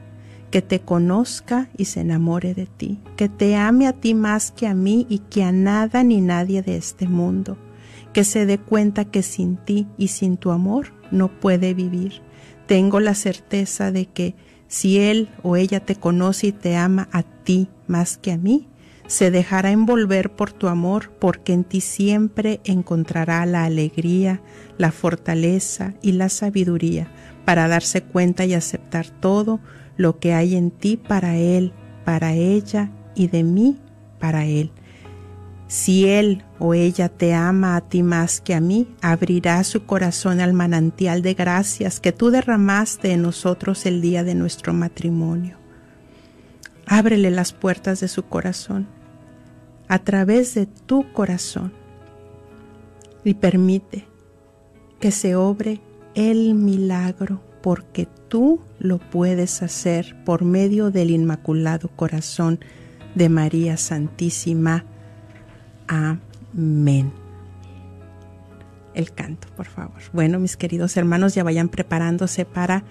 que te conozca y se enamore de ti, que te ame a ti más que a mí y que a nada ni nadie de este mundo que se dé cuenta que sin ti y sin tu amor no puede vivir. Tengo la certeza de que si él o ella te conoce y te ama a ti más que a mí, se dejará envolver por tu amor porque en ti siempre encontrará la alegría, la fortaleza y la sabiduría para darse cuenta y aceptar todo lo que hay en ti para él, para ella y de mí para él si él o ella te ama a ti más que a mí, abrirá su corazón al manantial de gracias que tú derramaste en nosotros el día de nuestro matrimonio. Ábrele las puertas de su corazón a través de tu corazón y permite que se obre el milagro porque tú lo puedes hacer por medio del Inmaculado Corazón de María Santísima Amén. El canto, por favor. Bueno, mis queridos hermanos, ya vayan preparándose para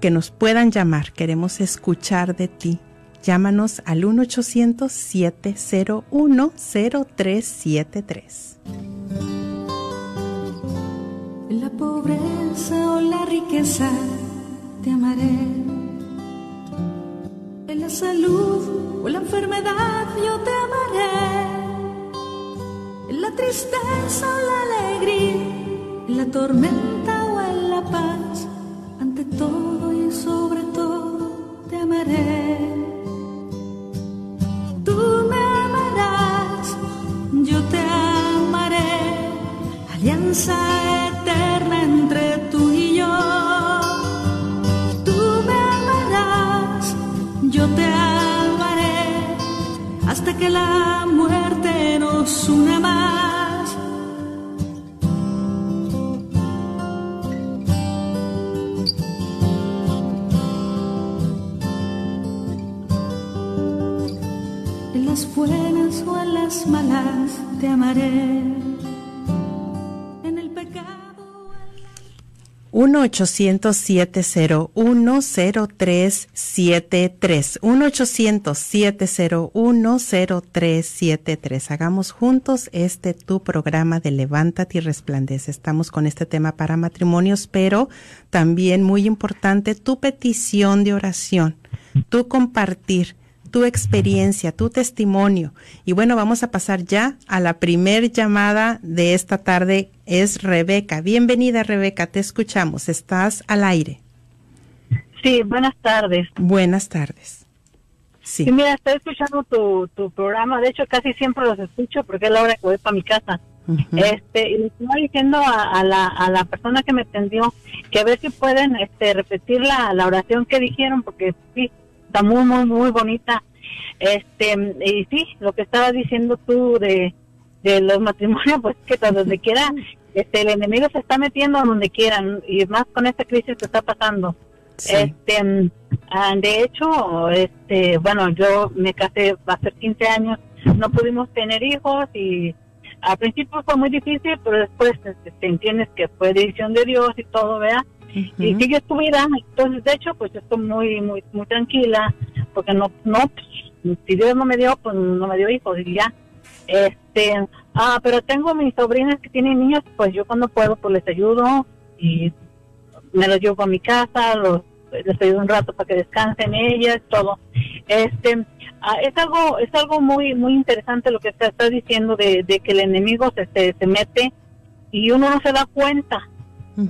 que nos puedan llamar. Queremos escuchar de ti. Llámanos al 1-800-701-0373. En la pobreza o la riqueza te amaré. En la salud o la enfermedad yo te amaré en la tristeza o la alegría, en la tormenta o en la paz, ante todo y sobre todo te amaré. Alianza eterna entre tú y yo. Tú me amarás, yo te amaré, hasta que la muerte nos una más. En las buenas o en las malas te amaré. 1-800-701-0373. 1-800-701-0373. Hagamos juntos este tu programa de Levántate y Resplandece. Estamos con este tema para matrimonios, pero también muy importante tu petición de oración, tu compartir tu experiencia, tu testimonio. Y bueno, vamos a pasar ya a la primer llamada de esta tarde. Es Rebeca. Bienvenida, Rebeca. Te escuchamos. Estás al aire. Sí, buenas tardes. Buenas tardes. Sí. Sí, mira, estoy escuchando tu, tu programa. De hecho, casi siempre los escucho porque es la hora que voy para mi casa. Este, y le estaba diciendo a, la, a la persona que me atendió que a ver si pueden este, repetir la, la oración que dijeron, porque sí, está muy, muy, muy bonita. Este, y sí, lo que estabas diciendo tú de, de los matrimonios, pues que donde quiera, este, el enemigo se está metiendo donde quieran, y más con esta crisis que está pasando. Este, ah, de hecho, este, bueno, yo me casé hace 15 años, no pudimos tener hijos y al principio fue muy difícil, pero después este, te entiendes que fue decisión de Dios y todo, ¿verdad? Y si yo estuviera, entonces de hecho, pues estoy muy, muy, muy tranquila, porque no, no, pues, si Dios no me dio, pues no me dio hijos y ya. Este, ah, pero tengo mis sobrinas que tienen niños, pues yo cuando puedo, pues les ayudo y me los llevo a mi casa, los, les ayudo un rato para que descansen ellas, todo. Este, ah, es algo, es algo muy, muy interesante lo que te está diciendo de, que el enemigo se, se, mete y uno no se da cuenta,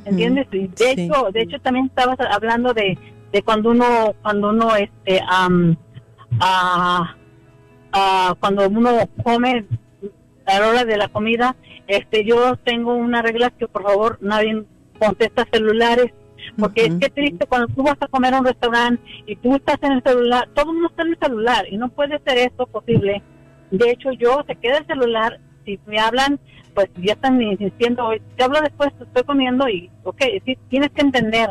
¿entiendes? de hecho, de hecho también estabas hablando de, de cuando uno, cuando uno, este, um, cuando uno come a la hora de la comida, este, yo tengo una regla que por favor nadie contesta celulares, porque es que triste cuando tú vas a comer a un restaurante y tú estás en el celular, todo el mundo está en el celular y no puede ser esto posible. De hecho, yo se queda el celular, si me hablan, pues ya están insistiendo, te hablo después, estoy comiendo y, ok, sí, tienes que entender.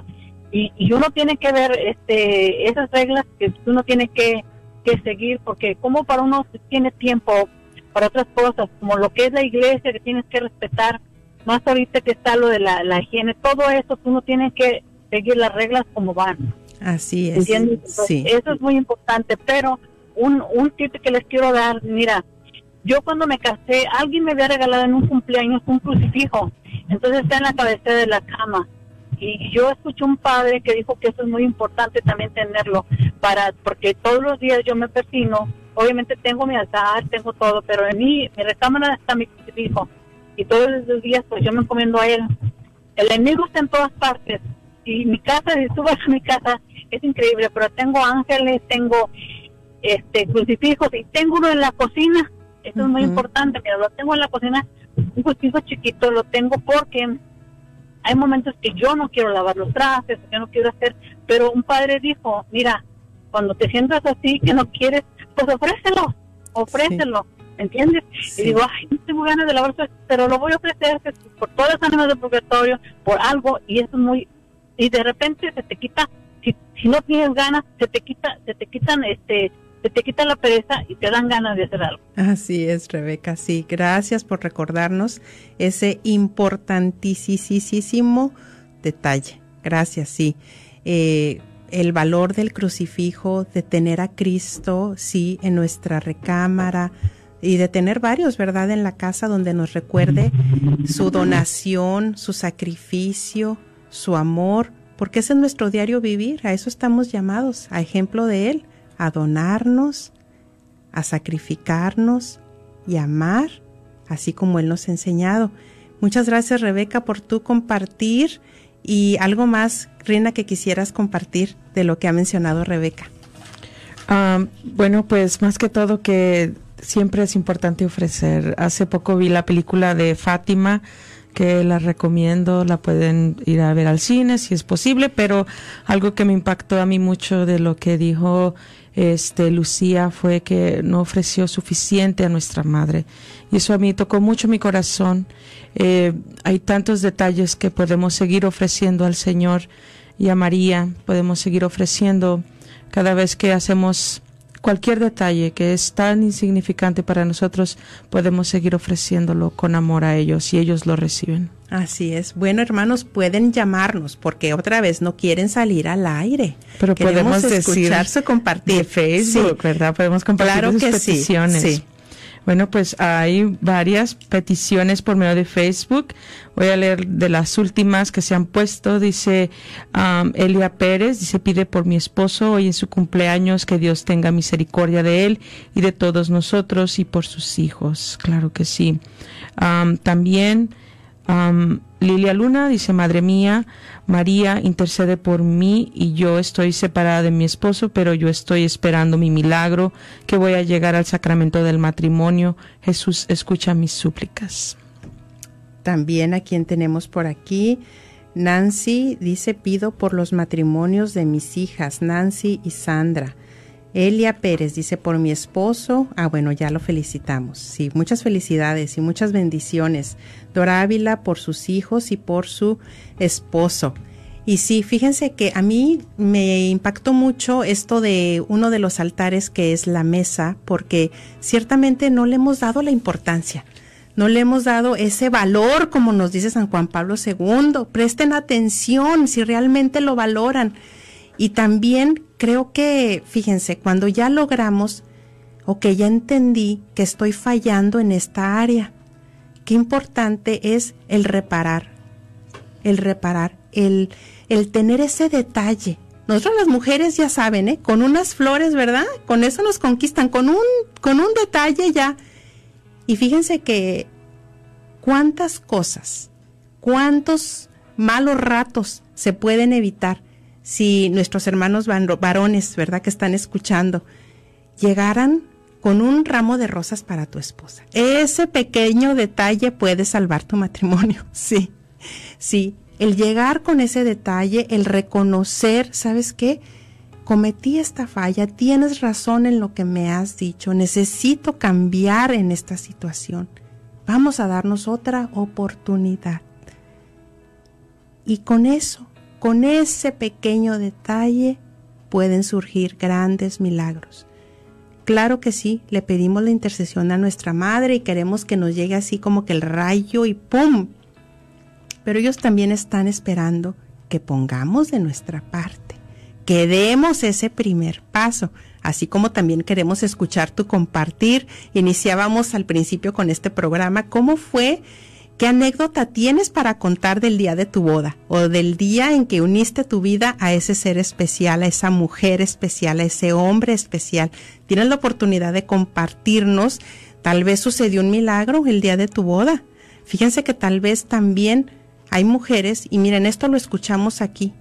Y, y uno tiene que ver este esas reglas que uno tiene que, que seguir, porque como para uno tiene tiempo para otras cosas, como lo que es la iglesia, que tienes que respetar, más ahorita que está lo de la, higiene, todo eso tú no tienes que seguir las reglas como van. Así es. ¿Entiendes? Sí. Eso es muy importante, pero un, un tip que les quiero dar, mira, yo cuando me casé, alguien me había regalado en un cumpleaños un crucifijo, entonces está en la cabecera de la cama. Y yo escuché un padre que dijo que eso es muy importante también tenerlo, para porque todos los días yo me persino, obviamente tengo mi altar, tengo todo, pero en mi, mi recámara está mi crucifijo y todos los días pues yo me encomiendo a él. El enemigo está en todas partes y mi casa, si tú vas a mi casa, es increíble, pero tengo ángeles, tengo este crucifijos y tengo uno en la cocina. Eso es muy importante, pero lo tengo en la cocina, un crucifijo chiquito, lo tengo porque hay momentos que yo no quiero lavar los trastes, que no quiero hacer, pero un padre dijo, mira, cuando te sientas así, que no quieres, pues ofrécelo, ofrécelo. ¿entiendes? Y digo, ay, no tengo ganas de lavar pero lo voy a ofrecer por todas las ánimas del purgatorio, por algo, y eso es muy, y de repente se te quita, si, si no tienes ganas, se te quita, se te quitan, este, te quita la pereza y te dan ganas de hacer algo. Así es, Rebeca, sí, gracias por recordarnos ese importantísimo detalle. Gracias, sí. Eh, el valor del crucifijo, de tener a Cristo, sí, en nuestra recámara, y de tener varios, ¿verdad?, en la casa donde nos recuerde su donación, su sacrificio, su amor, porque ese es nuestro diario vivir, a eso estamos llamados, a ejemplo de Él, a donarnos, a sacrificarnos y amar, así como Él nos ha enseñado. Muchas gracias, Rebeca, por tu compartir y algo más, Rina, que quisieras compartir de lo que ha mencionado Rebeca. Ah, bueno, pues más que todo que siempre es importante ofrecer. Hace poco vi la película de Fátima, que la recomiendo, la pueden ir a ver al cine si es posible, pero algo que me impactó a mí mucho de lo que dijo este Lucía fue que no ofreció suficiente a nuestra madre. Y eso a mí tocó mucho mi corazón. Eh, hay tantos detalles que podemos seguir ofreciendo al Señor y a María, podemos seguir ofreciendo cada vez que hacemos cualquier detalle que es tan insignificante para nosotros, podemos seguir ofreciéndolo con amor a ellos y ellos lo reciben. Así es. Bueno, hermanos, pueden llamarnos porque otra vez no quieren salir al aire. Pero podemos escucharse, compartir. Facebook, ¿verdad? Podemos compartir claro que peticiones. Sí. Bueno, pues hay varias peticiones por medio de Facebook. Voy a leer de las últimas que se han puesto. Dice um, Elia Pérez, dice, pide por mi esposo hoy en su cumpleaños que Dios tenga misericordia de él y de todos nosotros y por sus hijos. Claro que sí. Um, también Lilia Luna dice, Madre mía, María intercede por mí y yo estoy separada de mi esposo, pero yo estoy esperando mi milagro, que voy a llegar al sacramento del matrimonio. Jesús, escucha mis súplicas. También a quien tenemos por aquí, Nancy dice, pido por los matrimonios de mis hijas, Nancy y Sandra. Elia Pérez dice, por mi esposo, ah bueno, ya lo felicitamos. Sí, muchas felicidades y muchas bendiciones. Dora Ávila por sus hijos y por su esposo. Y sí, fíjense que a mí me impactó mucho esto de uno de los altares que es la mesa, porque ciertamente no le hemos dado la importancia, no le hemos dado ese valor, como nos dice San Juan Pablo II. Presten atención si realmente lo valoran. Y también creo que, fíjense, cuando ya logramos o que ya entendí que estoy fallando en esta área, qué importante es el reparar, el reparar, el, el tener ese detalle. Nosotros las mujeres ya saben, ¿eh? Con unas flores, ¿verdad? Con eso nos conquistan, con un, con un detalle ya. Y fíjense que cuántas cosas, cuántos malos ratos se pueden evitar si nuestros hermanos varones, ¿verdad? Que están escuchando, llegaran con un ramo de rosas para tu esposa. Ese pequeño detalle puede salvar tu matrimonio, sí, sí. El llegar con ese detalle, el reconocer, ¿sabes qué? Cometí esta falla, tienes razón en lo que me has dicho, necesito cambiar en esta situación. Vamos a darnos otra oportunidad. Y con eso con ese pequeño detalle pueden surgir grandes milagros. Claro que sí, le pedimos la intercesión a nuestra madre y queremos que nos llegue así como que el rayo y ¡pum! Pero ellos también están esperando que pongamos de nuestra parte, que demos ese primer paso, así como también queremos escuchar tu compartir. Iniciábamos al principio con este programa, ¿cómo fue ¿Qué anécdota tienes para contar del día de tu boda o del día en que uniste tu vida a ese ser especial, a esa mujer especial, a ese hombre especial? Tienes la oportunidad de compartirnos. Tal vez sucedió un milagro el día de tu boda. Fíjense que tal vez también hay mujeres, y miren, esto lo escuchamos aquí,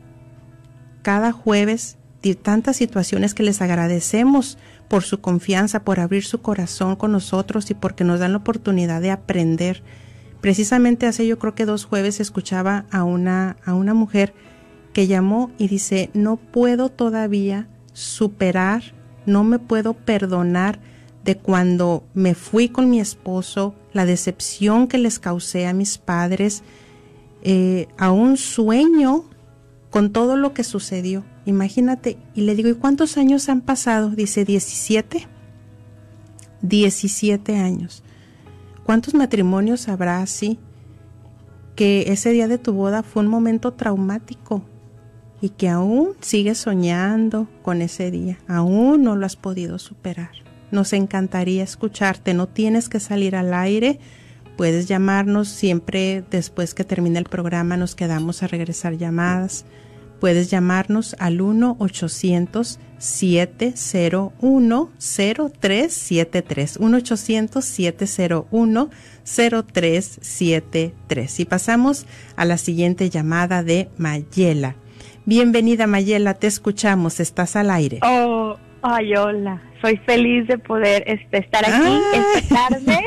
cada jueves, tantas situaciones que les agradecemos por su confianza, por abrir su corazón con nosotros y porque nos dan la oportunidad de aprender Precisamente hace yo creo que dos jueves escuchaba a una, a una mujer que llamó y dice, no puedo todavía superar, no me puedo perdonar de cuando me fui con mi esposo, la decepción que les causé a mis padres, eh, a un sueño con todo lo que sucedió. Imagínate, y le digo, ¿y cuántos años han pasado? Dice, 17. 17 años. ¿Cuántos matrimonios habrá así? Que ese día de tu boda fue un momento traumático y que aún sigues soñando con ese día, aún no lo has podido superar. Nos encantaría escucharte, no tienes que salir al aire, puedes llamarnos siempre después que termine el programa, nos quedamos a regresar llamadas. Puedes llamarnos al 1-800-701-0373. 1-800-701-0373. Y pasamos a la siguiente llamada de Mayela. Bienvenida Mayela, te escuchamos, estás al aire. Oh, ay, hola, soy feliz de poder este, estar aquí ah. esta tarde.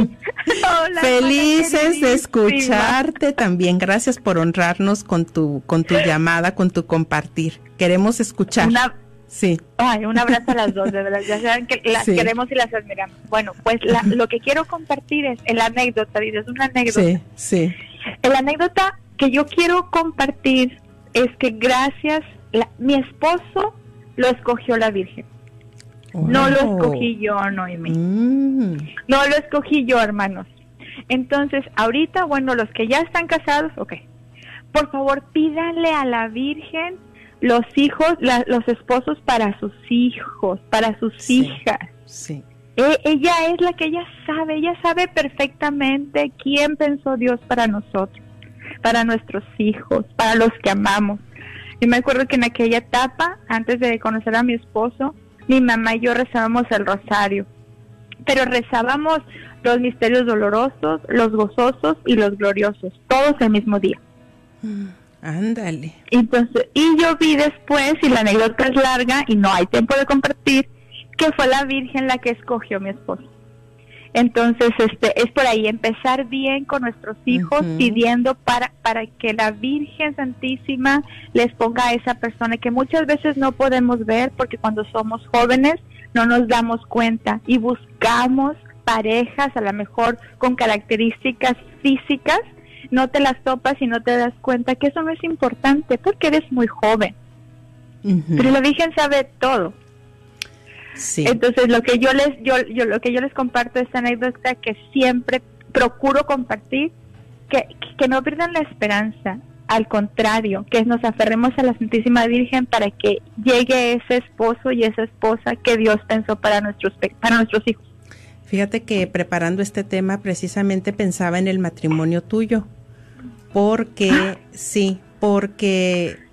Felices de escucharte también. Gracias por honrarnos con tu con tu llamada, con tu compartir. Queremos escuchar. sí. Ay, un abrazo a las dos, de verdad. Ya saben que las queremos y las admiramos. Bueno, pues lo que quiero compartir es el anécdota, es una anécdota. Sí, sí. La anécdota que yo quiero compartir es que gracias, mi esposo lo escogió la Virgen. No lo escogí yo, Noemi. Mm. No lo escogí yo, hermanos. Entonces, ahorita, bueno, los que ya están casados, ok. Por favor, pídanle a la Virgen los hijos, los esposos para sus hijos, para sus hijas. Sí. E, ella es la que ella sabe, ella sabe perfectamente quién pensó Dios para nosotros, para nuestros hijos, para los que amamos. Yo me acuerdo que en aquella etapa, antes de conocer a mi esposo, mi mamá y yo rezábamos el rosario, pero rezábamos los misterios dolorosos, los gozosos y los gloriosos, todos el mismo día. Mm, ándale. Entonces, y yo vi después, y la anécdota es larga y no hay tiempo de compartir, que fue la Virgen la que escogió mi esposo. Entonces, este, es por ahí empezar bien con nuestros hijos, pidiendo para, para que la Virgen Santísima les ponga a esa persona que muchas veces no podemos ver porque cuando somos jóvenes no nos damos cuenta y buscamos parejas a lo mejor con características físicas, no te las topas y no te das cuenta que eso no es importante porque eres muy joven. Pero la Virgen sabe todo. Entonces lo que yo les yo, yo lo que yo les comparto esta anécdota que siempre procuro compartir que, que no pierdan la esperanza, al contrario, que nos aferremos a la Santísima Virgen para que llegue ese esposo y esa esposa que Dios pensó para nuestros para nuestros hijos. Fíjate que preparando este tema precisamente pensaba en el matrimonio tuyo, porque sí, porque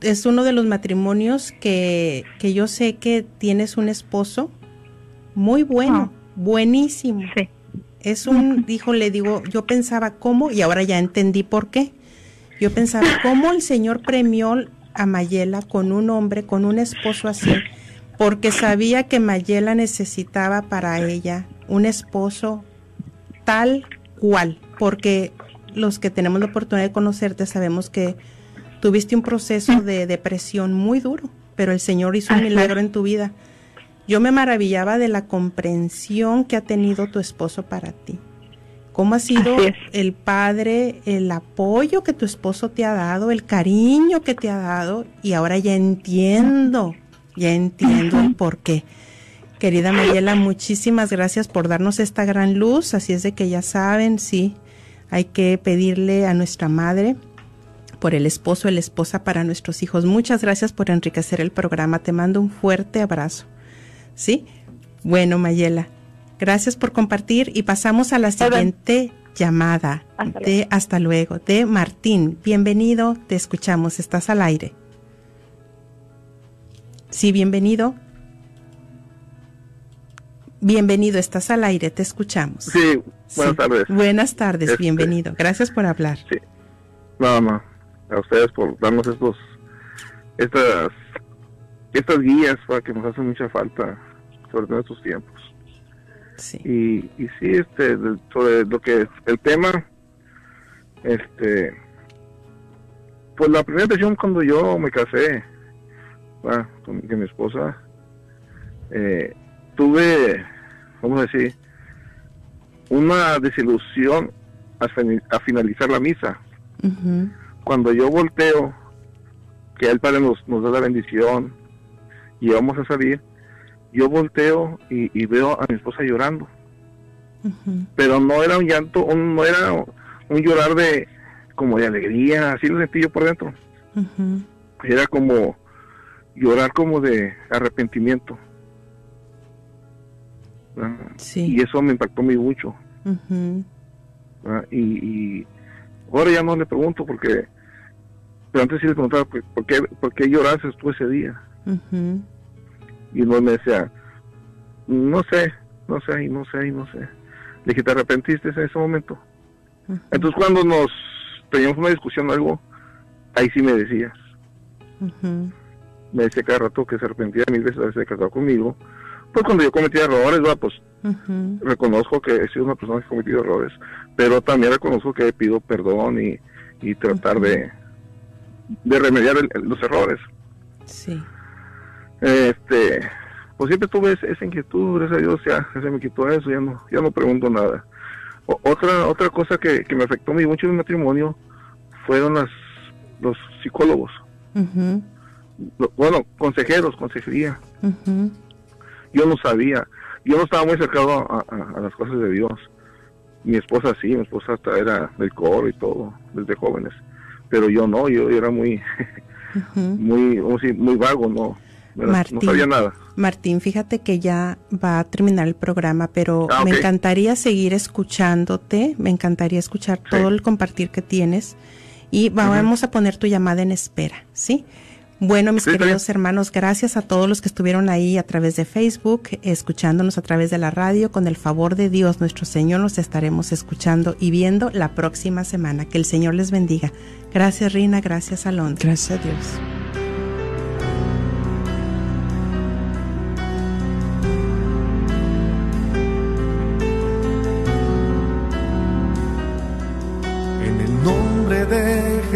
es uno de los matrimonios que, que yo sé que tienes un esposo muy bueno, ah. buenísimo. Sí. Es un, dijo, le digo, yo pensaba cómo, y ahora ya entendí por qué. Yo pensaba cómo el Señor premió a Mayela con un hombre, con un esposo así, porque sabía que Mayela necesitaba para ella un esposo tal cual, porque los que tenemos la oportunidad de conocerte sabemos que tuviste un proceso de depresión muy duro, pero el Señor hizo un milagro en tu vida. Yo me maravillaba de la comprensión que ha tenido tu esposo para ti. ¿Cómo ha sido el padre, el apoyo que tu esposo te ha dado, el cariño que te ha dado? Y ahora ya entiendo, ya entiendo el por qué. Querida Mayela, muchísimas gracias por darnos esta gran luz. Así es de que ya saben, sí, hay que pedirle a nuestra madre por el esposo, la esposa para nuestros hijos. Muchas gracias por enriquecer el programa. Te mando un fuerte abrazo. ¿Sí? Bueno, Mayela, gracias por compartir y pasamos a la siguiente llamada hasta de luego. hasta luego de Martín. Bienvenido, te escuchamos, estás al aire. Sí, bienvenido. Bienvenido, estás al aire, te escuchamos. Sí, buenas tardes. Buenas tardes, este, bienvenido. Gracias por hablar. Sí, nada más a ustedes por darnos estos estas estas guías para que nos hacen mucha falta sobre todo estos tiempos. Sí. y, y sí este sobre lo que el tema este pues la primera impresión cuando yo me casé con, mi esposa eh, tuve vamos a decir una desilusión a, finalizar la misa cuando yo volteo, que el Padre nos, nos da la bendición y vamos a salir, yo volteo y, veo a mi esposa llorando. Pero no era un llanto, no era un llorar de como de alegría, así lo sentí yo por dentro. Era como llorar como de arrepentimiento. Y eso me impactó muy mucho. y, y, ahora ya no le pregunto porque pero antes sí le preguntaba, ¿por qué, por qué lloraste tú ese día? Y no me decía, no sé, no sé, y no sé, y no sé. Le dije, ¿te arrepentiste en ese momento? Entonces cuando nos teníamos una discusión o algo, ahí sí me decías. Me decía cada rato que se arrepentía mil veces de haberse casado conmigo. Pues cuando yo cometía errores, pues reconozco que he sido una persona que ha cometido errores, pero también reconozco que pido perdón y, y tratar de, de remediar los errores. Sí. Este, pues siempre tuve esa inquietud, gracias a Dios ya, se me quitó eso, ya no, ya no pregunto nada. otra, otra cosa que, me afectó mucho en mi matrimonio fueron las, los psicólogos. bueno, consejeros, consejería. Yo no sabía, yo no estaba muy cercado a, las cosas de Dios. Mi esposa sí, mi esposa hasta era del coro y todo, desde jóvenes pero yo no, yo era muy, muy, muy vago, no, Martín, no sabía nada. Martín, fíjate que ya va a terminar el programa, pero ah, me encantaría seguir escuchándote, me encantaría escuchar todo el compartir que tienes y vamos a poner tu llamada en espera, ¿sí? Bueno, mis queridos hermanos, gracias a todos los que estuvieron ahí a través de Facebook, escuchándonos a través de la radio. Con el favor de Dios, nuestro Señor, nos estaremos escuchando y viendo la próxima semana. Que el Señor les bendiga. Gracias, Rina. Gracias, Alondra. Gracias a Dios.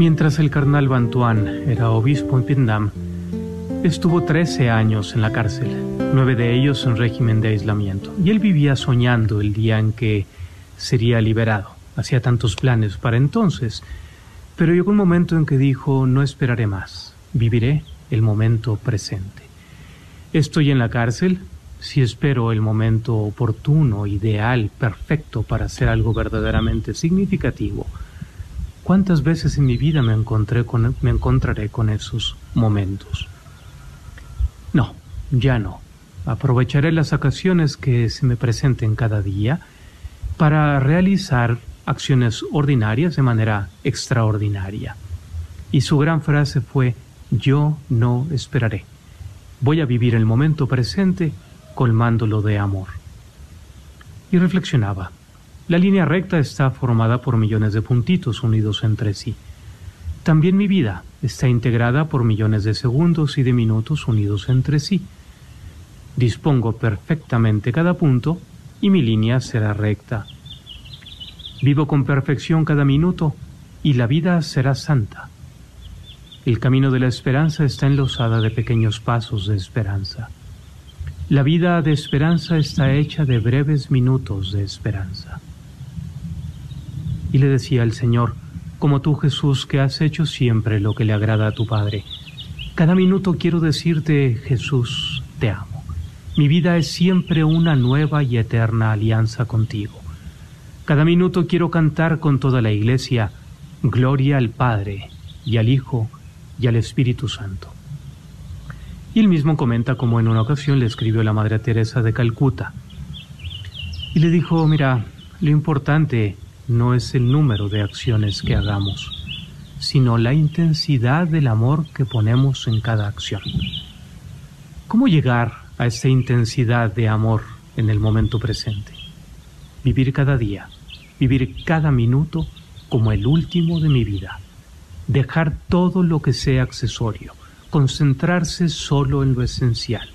Mientras el carnal Bantuan era obispo en Vietnam, estuvo 13 años en la cárcel, nueve de ellos en régimen de aislamiento, y él vivía soñando el día en que sería liberado. Hacía tantos planes para entonces, pero llegó un momento en que dijo, no esperaré más, viviré el momento presente. Estoy en la cárcel, si espero el momento oportuno, ideal, perfecto para hacer algo verdaderamente significativo, ¿Cuántas veces en mi vida me, encontré con, me encontraré con esos momentos? No, ya no. Aprovecharé las ocasiones que se me presenten cada día para realizar acciones ordinarias de manera extraordinaria. Y su gran frase fue, yo no esperaré. Voy a vivir el momento presente colmándolo de amor. Y reflexionaba, la línea recta está formada por millones de puntitos unidos entre sí. También mi vida está integrada por millones de segundos y de minutos unidos entre sí. Dispongo perfectamente cada punto y mi línea será recta. Vivo con perfección cada minuto y la vida será santa. El camino de la esperanza está enlosada de pequeños pasos de esperanza. La vida de esperanza está hecha de breves minutos de esperanza. Y le decía el Señor, como tú Jesús que has hecho siempre lo que le agrada a tu Padre. Cada minuto quiero decirte, Jesús, te amo. Mi vida es siempre una nueva y eterna alianza contigo. Cada minuto quiero cantar con toda la iglesia, Gloria al Padre, y al Hijo, y al Espíritu Santo. Y él mismo comenta como en una ocasión le escribió la Madre Teresa de Calcuta. Y le dijo, mira, lo importante no es el número de acciones que hagamos, sino la intensidad del amor que ponemos en cada acción. ¿Cómo llegar a esa intensidad de amor en el momento presente? Vivir cada día, vivir cada minuto como el último de mi vida. Dejar todo lo que sea accesorio, concentrarse solo en lo esencial.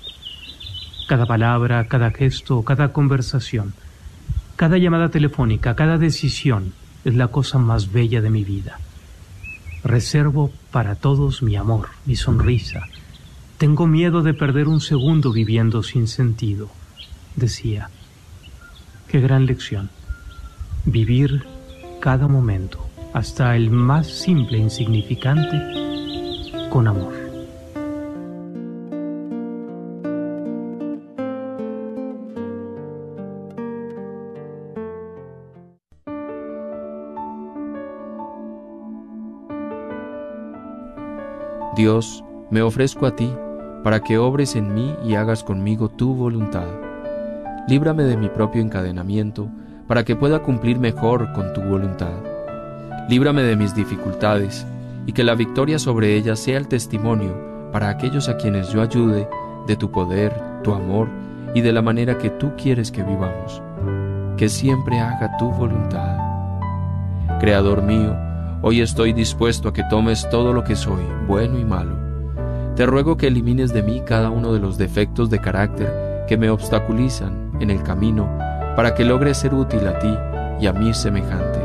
Cada palabra, cada gesto, cada conversación, cada llamada telefónica, cada decisión es la cosa más bella de mi vida. Reservo para todos mi amor, mi sonrisa. Tengo miedo de perder un segundo viviendo sin sentido, decía. Qué gran lección. Vivir cada momento, hasta el más simple e insignificante, con amor. Dios, me ofrezco a ti, para que obres en mí y hagas conmigo tu voluntad. Líbrame de mi propio encadenamiento, para que pueda cumplir mejor con tu voluntad. Líbrame de mis dificultades, y que la victoria sobre ellas sea el testimonio para aquellos a quienes yo ayude de tu poder, tu amor y de la manera que tú quieres que vivamos. Que siempre haga tu voluntad. Creador mío, Hoy estoy dispuesto a que tomes todo lo que soy, bueno y malo. Te ruego que elimines de mí cada uno de los defectos de carácter que me obstaculizan en el camino para que logre ser útil a ti y a mí semejante